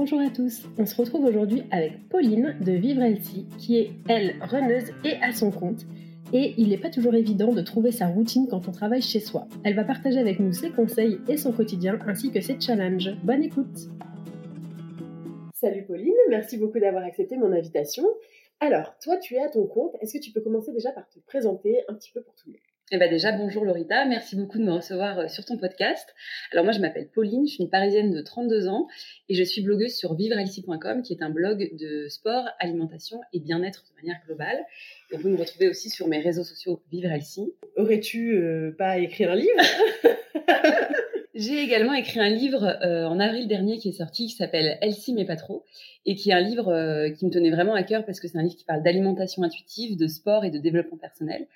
Bonjour à tous, on se retrouve aujourd'hui avec Pauline de Vivre Healthy, qui est, elle, runneuse et à son compte. Et il n'est pas toujours évident de trouver sa routine quand on travaille chez soi. Elle va partager avec nous ses conseils et son quotidien, ainsi que ses challenges. Bonne écoute Salut Pauline, merci beaucoup d'avoir accepté mon invitation. Alors, toi, tu es à ton compte. Est-ce que tu peux commencer déjà par te présenter un petit peu pour tout le monde? Eh ben déjà, bonjour Lorita, merci beaucoup de me recevoir euh, sur ton podcast. Alors moi, je m'appelle Pauline, je suis une Parisienne de 32 ans et je suis blogueuse sur vivrehealthy.com qui est un blog de sport, alimentation et bien-être de manière globale. Et vous pouvez me retrouver aussi sur mes réseaux sociaux Vivre Healthy. Aurais-tu euh, pas écrit un livre? J'ai également écrit un livre euh, en avril dernier qui est sorti qui s'appelle Healthy mais pas trop et qui est un livre euh, qui me tenait vraiment à cœur parce que c'est un livre qui parle d'alimentation intuitive, de sport et de développement personnel.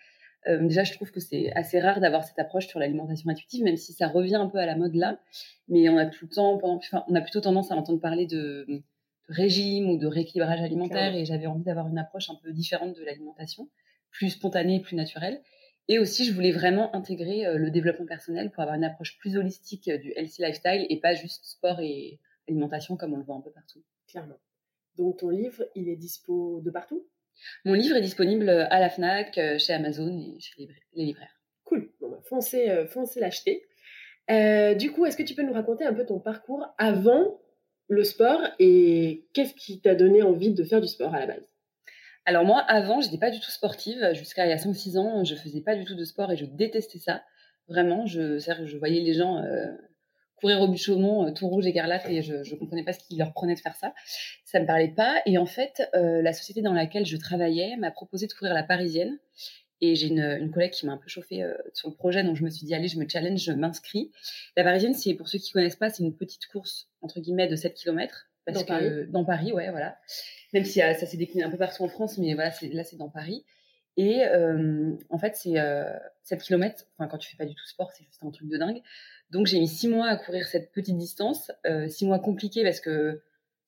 Euh, déjà, je trouve que c'est assez rare d'avoir cette approche sur l'alimentation intuitive, même si ça revient un peu à la mode là. Mais on a tout le temps, enfin, on a plutôt tendance à entendre parler de, de régime ou de rééquilibrage alimentaire, et j'avais envie d'avoir une approche un peu différente de l'alimentation, plus spontanée, plus naturelle. Et aussi, je voulais vraiment intégrer euh, le développement personnel pour avoir une approche plus holistique euh, du healthy lifestyle et pas juste sport et alimentation comme on le voit un peu partout. Clairement. Donc ton livre, il est dispo de partout? Mon livre est disponible à la FNAC, euh, chez Amazon et chez les libra- les libraires. Cool, bon, bah, foncez, euh, foncez l'acheter. Euh, du coup, est-ce que tu peux nous raconter un peu ton parcours avant le sport et qu'est-ce qui t'a donné envie de faire du sport à la base? Alors moi, avant, j'étais pas du tout sportive. Jusqu'à il y a 5-6 ans, je faisais pas du tout de sport et je détestais ça. Vraiment, je, je voyais les gens euh, courir au Chaumont, euh, tout rouge écarlate, et je, je comprenais pas ce qui leur prenait de faire ça. Ça me parlait pas. Et en fait, euh, la société dans laquelle je travaillais m'a proposé de courir la Parisienne. Et j'ai une, une collègue qui m'a un peu chauffée euh, sur le projet, donc je me suis dit, allez, je me challenge, je m'inscris. La Parisienne, c'est pour ceux qui connaissent pas, c'est une petite course, entre guillemets, de 7 km. Parce Dans que, Paris Dans Paris, ouais, voilà. Même si euh, ça s'est décliné un peu partout en France, mais voilà, là, c'est dans Paris. Et euh, en fait, c'est euh, 7 km, enfin, quand tu fais pas du tout sport, c'est juste un truc de dingue. Donc, j'ai mis 6 mois à courir cette petite distance. 6 mois compliqués parce que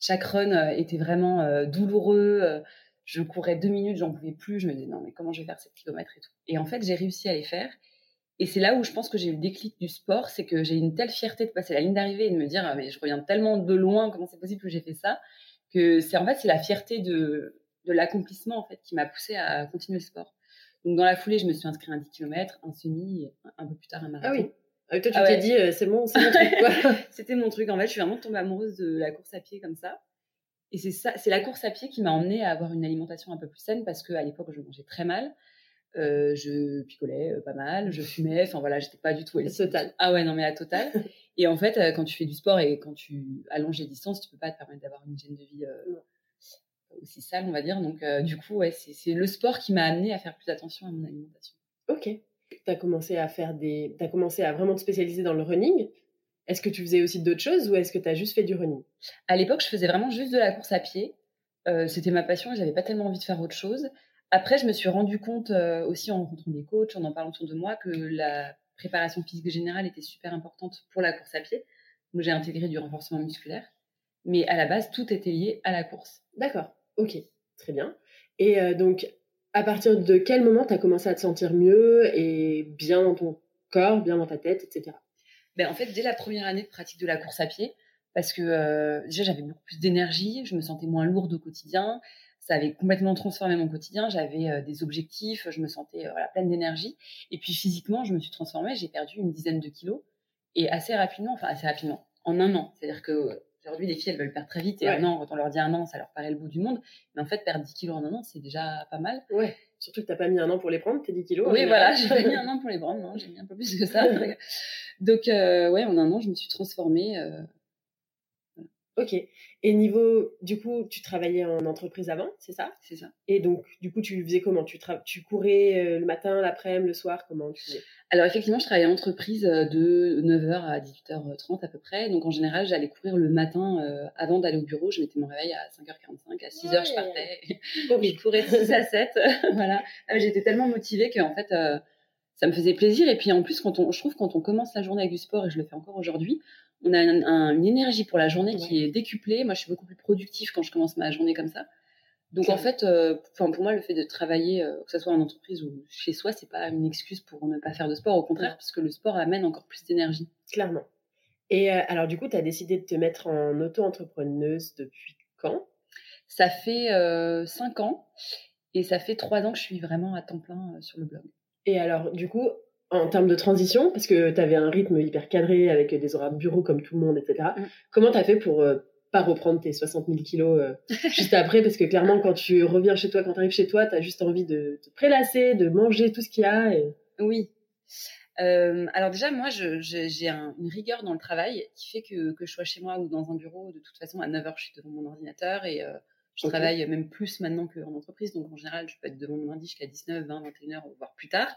chaque run euh, était vraiment euh, douloureux. euh, je courais deux minutes, j'en pouvais plus. Je me disais, non, mais comment je vais faire 7 km et tout. Et en fait, j'ai réussi à les faire. Et c'est là où je pense que j'ai eu le déclic du sport, c'est que j'ai une telle fierté de passer la ligne d'arrivée et de me dire, ah, mais je reviens tellement de loin, comment c'est possible que j'ai fait ça, que c'est en fait c'est la fierté de, de l'accomplissement en fait qui m'a poussé à continuer le sport. Donc dans la foulée, je me suis inscrite à un 10 km, un semi, un, peu plus tard un marathon. Ah oui. Euh, toi, tu Ah t'es ouais. dit, euh, c'est bon, c'est mon truc. C'était mon truc. En fait, je suis vraiment tombée amoureuse de la course à pied comme ça. Et c'est ça, c'est la course à pied qui m'a emmenée à avoir une alimentation un peu plus saine parce qu'à l'époque, je mangeais très mal. Euh, je picolais euh, pas mal, je fumais. Enfin voilà, j'étais pas du tout healthy. Total. Ah ouais, non mais la totale. et en fait, quand tu fais du sport et quand tu allonges les distances, tu peux pas te permettre d'avoir une hygiène de vie aussi sale, on va dire. Donc euh, du coup, ouais, c'est le sport qui m'a amenée à faire plus attention à mon alimentation. Ok. Tu as commencé à faire des. T'as commencé à vraiment te spécialiser dans le running. Est-ce que tu faisais aussi d'autres choses ou est-ce que tu as juste fait du running? À l'époque, je faisais vraiment juste de la course à pied. Euh, C'était ma passion et j'avais pas tellement envie de faire autre chose. Après, je me suis rendu compte euh, aussi en rencontrant des coachs, en en parlant autour de moi, que la préparation physique générale était super importante pour la course à pied. Donc j'ai intégré du renforcement musculaire. Mais à la base, tout était lié à la course. D'accord, ok, très bien. Et euh, donc, à partir de quel moment tu as commencé à te sentir mieux et bien dans ton corps, bien dans ta tête, etc. ben, En fait, dès la première année de pratique de la course à pied, parce que euh, déjà j'avais beaucoup plus d'énergie, je me sentais moins lourde au quotidien, ça avait complètement transformé mon quotidien, j'avais euh, des objectifs, je me sentais pleine d'énergie. Et puis physiquement, je me suis transformée, j'ai perdu une dizaine de kilos et assez rapidement, enfin assez rapidement, en un an. C'est-à-dire que Aujourd'hui, les filles, elles veulent perdre très vite. Et un an, quand on leur dit un an, ça leur paraît le bout du monde. Mais en fait, perdre 10 kilos en un an, c'est déjà pas mal. Ouais. Surtout que t'as pas mis un an pour les prendre, tes 10 kilos. Oui, voilà, j'ai pas mis un an pour les prendre. Non, j'ai mis un peu plus que ça. Donc, euh, ouais, en un an, je me suis transformée. Euh, Ok. Et niveau, du coup, tu travaillais en entreprise avant, c'est ça? C'est ça. Et donc, du coup, tu faisais comment? Tu, tu courais euh, le matin, l'après-midi, le soir? Comment tu faisais? Alors, effectivement, je travaillais en entreprise euh, de 9h à 18h30 à peu près. Donc, en général, j'allais courir le matin euh, avant d'aller au bureau. Je mettais mon réveil à 5h45. À 6h, je partais. je courais de 6 à 7. voilà. J'étais tellement motivée qu'en fait, ça me faisait plaisir. Et puis, en plus, quand on, je trouve quand on commence la journée avec du sport, et je le fais encore aujourd'hui, on a une énergie pour la journée qui est décuplée. Moi, je suis beaucoup plus productive quand je commence ma journée comme ça. Donc en fait, euh, pour moi, le fait de travailler, euh, que ce soit en entreprise ou chez soi, c'est pas une excuse pour ne pas faire de sport. Au contraire, parce que le sport amène encore plus d'énergie. Clairement. Et euh, alors du coup, tu as décidé de te mettre en auto-entrepreneuse depuis quand? Ça fait cinq ans et ça fait trois ans que je suis vraiment à temps plein sur le blog. Et alors du coup, en termes de transition, parce que tu avais un rythme hyper cadré avec des horaires de bureau comme tout le monde, etc. Mm. Comment tu as fait pour euh, pas reprendre tes 60 000 kilos euh, juste après? Parce que clairement, quand tu reviens chez toi, quand tu arrives chez toi, tu as juste envie de te prélasser, de manger tout ce qu'il y a. Oui. Euh, alors déjà, moi, j'ai une rigueur dans le travail qui fait que, que je sois chez moi ou dans un bureau, de toute façon, à 9h, je suis devant mon ordinateur et je travaille même plus maintenant qu'en entreprise. Donc, en général, je peux être devant mon ordi jusqu'à 19, 20, 21h, voire plus tard.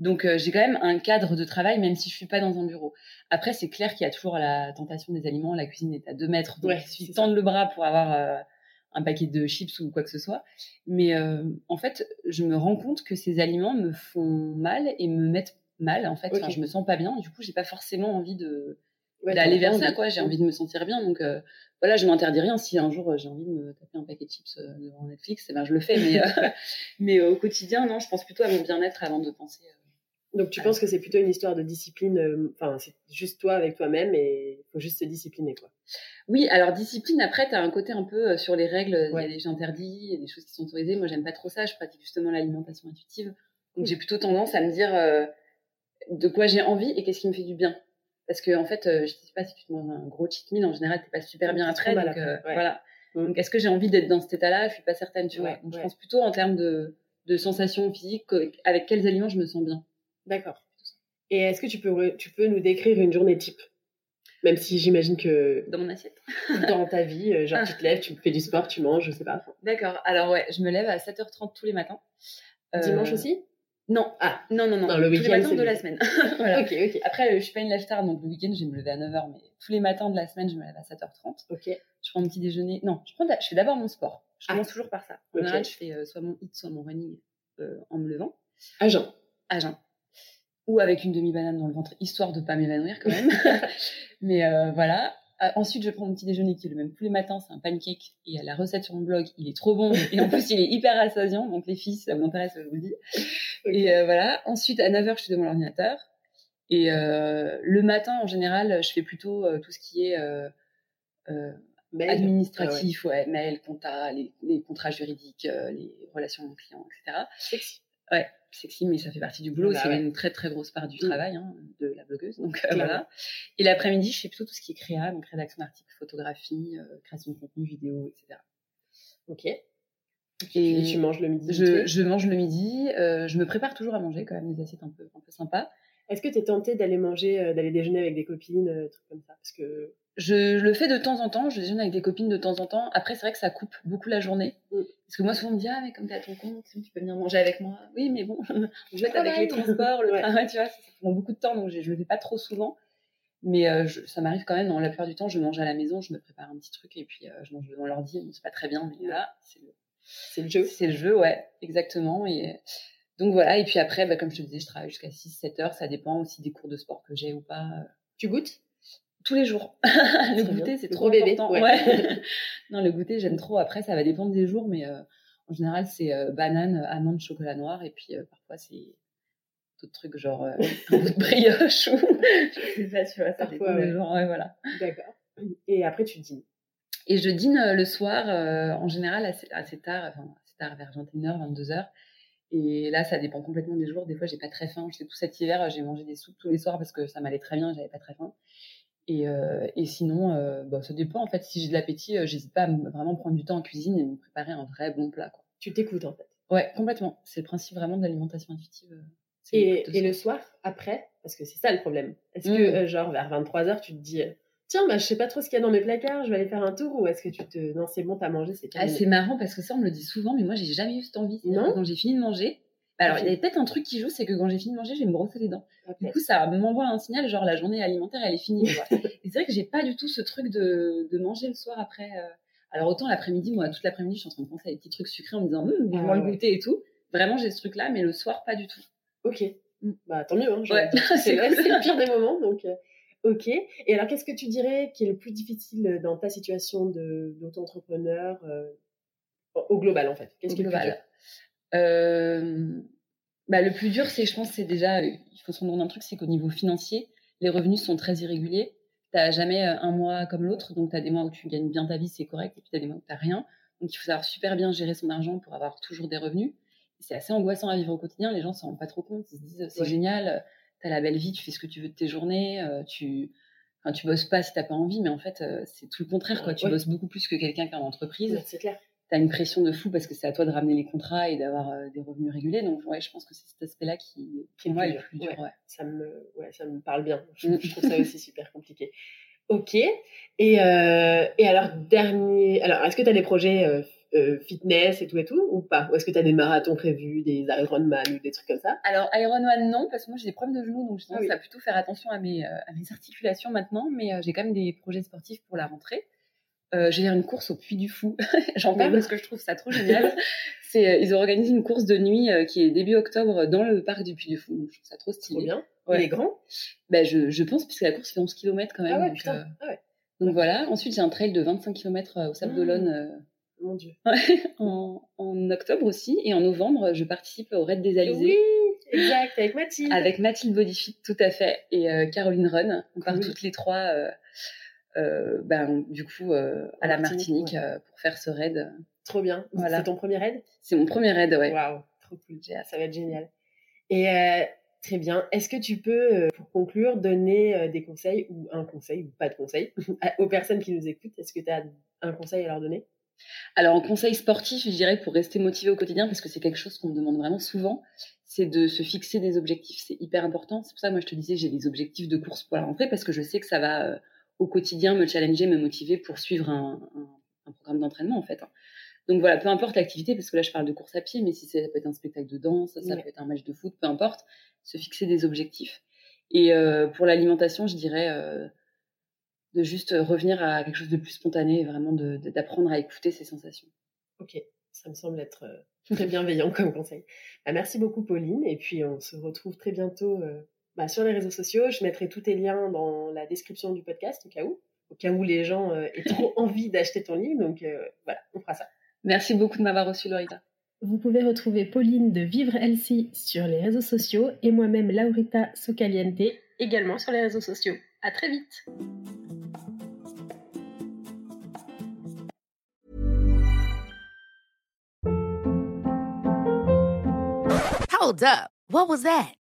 Donc euh, j'ai quand même un cadre de travail, même si je suis pas dans un bureau. Après, c'est clair qu'il y a toujours la tentation des aliments. La cuisine est à deux mètres, donc ouais, il tendre le bras pour avoir euh, un paquet de chips ou quoi que ce soit. Mais euh, en fait, je me rends compte que ces aliments me font mal et me mettent mal. En fait, je me sens pas bien. du coup, j'ai pas forcément envie de d'aller vers ça. Quoi, j'ai envie de me sentir bien. Donc voilà, je m'interdis rien. Si un jour j'ai envie de me taper un paquet de chips devant Netflix, eh ben je le fais. Mais mais au quotidien, non, je pense plutôt à mon bien-être avant de penser donc tu penses que c'est plutôt une histoire de discipline, euh, enfin c'est juste toi avec toi-même et il faut juste se discipliner quoi. Oui, alors discipline après tu as un côté un peu euh, sur les règles, il y a des interdits, il y a des choses qui sont autorisées. Moi j'aime pas trop ça, je pratique justement l'alimentation intuitive. Donc j'ai plutôt tendance à me dire euh, de quoi j'ai envie et qu'est-ce qui me fait du bien. Parce que en fait, je sais pas si tu te manges un gros cheat meal en général, t'es pas super bien après donc voilà. Mm. Donc est-ce que j'ai envie d'être dans cet état-là? Je suis pas certaine, tu vois. Donc je pense plutôt en termes de de sensations physiques avec quels aliments je me sens bien. D'accord. Et est-ce que tu peux, tu peux nous décrire une journée type? Même si j'imagine que. Dans mon assiette Dans ta vie, euh, genre tu te lèves, tu fais du sport, tu manges, je sais pas. D'accord. Alors ouais, je me lève à 7h30 tous les matins. Euh, Dimanche aussi? Non. Ah. Non, non, non. le week-end. Tous les matins de la semaine. voilà. Ok, ok. Après, je suis pas une lève tard, donc le week-end, je vais me lever à 9h, mais tous les matins de la semaine, je me lève à 7h30. Ok. Je prends mon petit déjeuner. Non, je, prends je fais d'abord mon sport. Je ah. commence toujours par ça. En général, je fais euh, soit mon hit, soit mon running en me levant. À jeun. À jeun ou avec une demi-banane dans le ventre, histoire de pas m'évanouir quand même. Mais euh, voilà. Ah, ensuite, je prends mon petit déjeuner qui est le même tous les matins, c'est un pancake. Et la recette sur mon blog, il est trop bon. Et en plus, il est hyper rassasiant. Donc les filles, ça m'intéresse, je vous le dis. Et euh, voilà. Ensuite, à 9h, je suis devant l'ordinateur. Et euh, le matin, en général, je fais plutôt tout ce qui est administratif, ah ouais. mail, compta, les, les contrats juridiques, les relations clients, etc. Sexy. Ouais, sexy, mais ça fait partie du boulot. Bah c'est une très très grosse part du mm. travail hein, de la blogueuse. Donc euh, voilà. Et l'après-midi, je fais plutôt tout ce qui est créa, donc rédaction d'articles, photographie, euh, création de contenu vidéo, etc. Ok. Et, tu manges le midi je, je, mange le midi. Euh, je me prépare toujours à manger quand même des assiettes un peu un peu sympas. Est-ce que tu es tentée d'aller manger, d'aller déjeuner avec des copines, trucs comme ça? Parce que je le fais de temps en temps, je déjeune avec des copines de temps en temps. Après, c'est vrai que ça coupe beaucoup la journée. Mm. Parce que moi, souvent, on me dit, ah, mais comme t'es à ton compte, tu peux venir manger avec moi. Oui, mais bon, je vais avec les transports, le train, tu vois, ça, prend beaucoup de temps, donc je, je le fais pas trop souvent. Mais euh, ça m'arrive quand même, dans la plupart du temps, je mange à la maison, je me prépare un petit truc et puis euh, je mange devant l'ordi. Bon, c'est pas très bien, mais là, c'est le, c'est le jeu. C'est le jeu, ouais, exactement. Et Donc voilà, et puis après, bah, comme je te disais, je travaille jusqu'à 6-7 heures, ça dépend aussi des cours de sport que j'ai ou pas. Tu goûtes? Tous les jours. le goûter, c'est trop bébé. Ouais. Ouais. non, le goûter, j'aime trop. Après, ça va dépendre des jours, mais euh, en général, c'est euh, banane, amande, chocolat noir, et puis euh, parfois, c'est d'autres trucs genre un bout de brioche ou je sais pas, tu vois, ça Parfois, ouais. jours. Ouais, voilà. D'accord. Et après, tu dînes. Et je dîne le soir, en général, assez, assez tard, enfin, assez tard, vers 21h, 22h. Et là, ça dépend complètement des jours. Des fois, j'ai pas très faim. Je sais, tout cet hiver, j'ai mangé des soupes tous les soirs parce que ça m'allait très bien, j'avais pas très faim. Et, euh, et sinon, euh, bah, ça dépend. En fait, si j'ai de l'appétit, euh, j'hésite pas à me- vraiment prendre du temps en cuisine et me préparer un vrai bon plat. Quoi. Tu t'écoutes en fait. Ouais, complètement. C'est le principe vraiment de l'alimentation intuitive. euh, Et, et le soir, après, parce que c'est ça le problème. Est-ce Mm. que, genre, vers 23h, tu te dis, tiens, bah, je sais pas trop ce qu'il y a dans mes placards, je vais aller faire un tour, ou est-ce que tu te. Non, c'est bon, t'as mangé, c'est Ah, c'est marrant parce que ça, on me le dit souvent, mais moi, j'ai jamais eu cette envie. Non? Quand j'ai fini de manger, alors Ok. il y avait peut-être un truc qui joue, c'est que quand j'ai fini de manger, je vais me brosser les dents. Du coup, ça m'envoie un signal, genre la journée alimentaire, elle est finie. et c'est vrai que j'ai pas du tout ce truc de, de manger le soir après. euh. Alors autant l'après-midi, moi, toute l'après-midi, je suis en train de penser à des petits trucs sucrés en me disant, hum, Ah moi le goûter et tout. Vraiment, j'ai ce truc-là, mais le soir, pas du tout. Ok. Mm. Bah, tant mieux, hein, Ouais. c'est le pire des moments, donc. euh, Ok. Et alors, qu'est-ce que tu dirais qui est le plus difficile dans ta situation d'auto-entrepreneur euh, au global, en fait? Qu'est-ce Au qui est le plus global. Euh, bah, le plus dur, c'est, je pense, c'est déjà, il faut se rendre compte d'un truc, c'est qu'au niveau financier, les revenus sont très irréguliers. T'as jamais euh, un mois comme l'autre, donc t'as des mois où tu gagnes bien ta vie, c'est correct, et puis t'as des mois où t'as rien. Donc il faut savoir super bien gérer son argent pour avoir toujours des revenus. C'est assez angoissant à vivre au quotidien. Les gens s'en rendent pas trop compte. Ils se disent c'est Ouais. génial, t'as la belle vie, tu fais ce que tu veux de tes journées, euh, tu, enfin, tu bosses pas si t'as pas envie, mais en fait euh, c'est tout le contraire quoi. Tu Ouais. bosses beaucoup plus que quelqu'un qui est en entreprise C'est clair. Tu as une pression de fou parce que c'est à toi de ramener les contrats et d'avoir euh, des revenus réguliers. Donc, ouais, je pense que c'est cet aspect-là qui, Qui moi, est le plus dur. Ouais. Ça me, ouais, ça me parle bien. Je, Mm. je trouve ça aussi super compliqué. Ok. Et, euh, et alors, dernier. Alors, est-ce que tu as des projets euh, euh, fitness et tout et tout ou pas? Ou est-ce que tu as des marathons prévus, des Ironman ou des trucs comme ça? Alors, Ironman, non, parce que moi, j'ai des problèmes de genoux, donc j'ai tendance Ah oui. à plutôt faire attention à mes, euh, à mes articulations maintenant, mais euh, j'ai quand même des projets sportifs pour la rentrée. Euh, j'ai une course au Puy du Fou. J'en parle parce que je trouve ça trop génial. C'est, euh, ils ont organisé une course de nuit euh, qui est début octobre dans le parc du Puy du Fou. Donc, je trouve ça trop stylé. Trop bien. Ouais. Il est grand? Ben, je, je pense, puisque la course fait 11 km quand même. Ah ouais, donc, putain. euh, Ah ouais. donc voilà. Ensuite, j'ai un trail de 25 km au Sable Mm. d'Olonne Mon Dieu. en, en octobre aussi. Et en novembre, je participe au Raid des Alizés. Oui, exact, avec Mathilde. Avec Mathilde Bodyfit, tout à fait, et Caroline Run. On part toutes les trois, ben, du coup, euh, à la Martinique, euh, pour faire ce raid. Trop bien. Voilà. C'est ton premier raid? C'est mon premier raid, ouais. Waouh, trop cool. Ça va être génial. Et euh, très bien. Est-ce que tu peux, euh, pour conclure, donner euh, des conseils ou un conseil ou pas de conseil aux personnes qui nous écoutent? Est-ce que tu as un conseil à leur donner? Alors, en conseil sportif, je dirais, pour rester motivé au quotidien, parce que c'est quelque chose qu'on me demande vraiment souvent, c'est de se fixer des objectifs. C'est hyper important. C'est pour ça que moi, je te disais, j'ai des objectifs de course pour la rentrée, parce que je sais que ça va, euh, au quotidien, me challenger, me motiver pour suivre un, un- un programme d'entraînement, en fait. hein. Donc voilà, peu importe l'activité, parce que là, je parle de course à pied, mais si ça peut être un spectacle de danse, ça Ouais. peut être un match de foot, peu importe, se fixer des objectifs. Et euh, pour l'alimentation, je dirais euh, de juste revenir à quelque chose de plus spontané, vraiment d'apprendre à écouter ses sensations. Ok, ça me semble être euh, très bienveillant comme conseil. Bah, merci beaucoup Pauline, et puis on se retrouve très bientôt euh, bah, sur les réseaux sociaux. Je mettrai tous tes liens dans la description du podcast au cas où, au cas où les gens euh, aient trop envie d'acheter ton livre. Donc euh, voilà, on fera ça. Merci beaucoup de m'avoir reçu, Lorita. Vous pouvez retrouver Pauline de Vivre Elsie sur les réseaux sociaux et moi-même Laurita Socaliente également sur les réseaux sociaux. À très vite. Hold up. What was that?